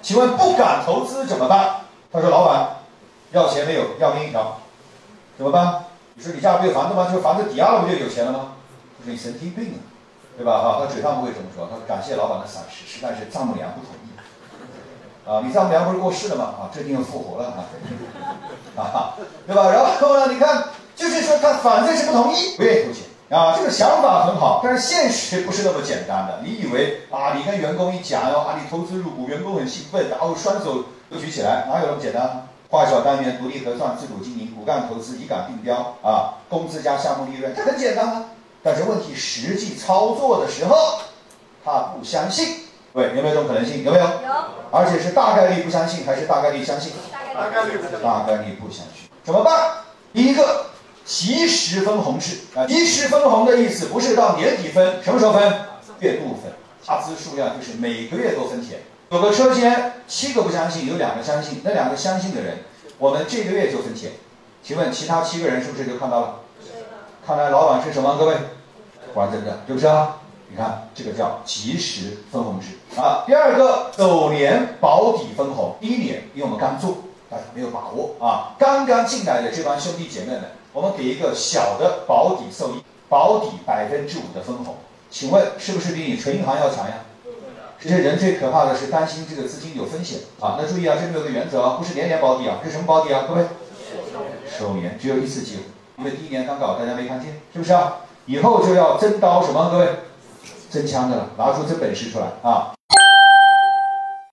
请问不敢投资怎么办？他说：“老板，要钱没有？要命一条，怎么办？你说你家不有房子吗？就房子抵押了不就有钱了吗？他说你神经病啊，对吧？哈，他嘴上不会这么说，他说感谢老板的赏识，实在是丈母娘不同意。啊，你丈母娘不是过世了吗？啊，这地方复活了啊，啊，对吧？然后呢，你看，就是说他反正是不同意，不愿意投钱。”啊，这个想法很好，但是现实不是那么简单的。你以为啊，你跟员工一讲哦，啊，你投资入股，员工很兴奋，然后双手都举起来，哪有那么简单？划小单元，独立核算，自主经营，骨干投资，以岗定标啊，工资加项目利润，这很简单啊。但是问题实际操作的时候，他不相信。对，有没有这种可能性？有没有？有。而且是大概率不相信，还是大概率相信？大概率不相信。大概率不相信。怎么办？第一个。及时分红制啊，及时分红的意思不是到年底分，什么时候分？月度分，下资数量就是每个月都分钱。有个车间七个不相信，有两个相信，那两个相信的人，我们这个月就分钱。请问其他七个人是不是就看到了？看来老板是什么？各位，玩真的，是不是啊？你看这个叫及时分红制啊。第二个，首年保底分红，第一年因为我们刚做，大家没有把握啊，刚刚进来的这帮兄弟姐妹们。我们给一个小的保底收益，保底百分之五的分红，请问是不是比你存银行要强呀？这些人最可怕的是担心这个资金有风险啊！那注意啊，这里有个原则啊，不是年年保底啊，是什么保底啊？各位，首年只有一次机会，因为第一年刚搞，大家没看见，是不是啊？以后就要真刀什么？各位，真枪的了，拿出真本事出来啊！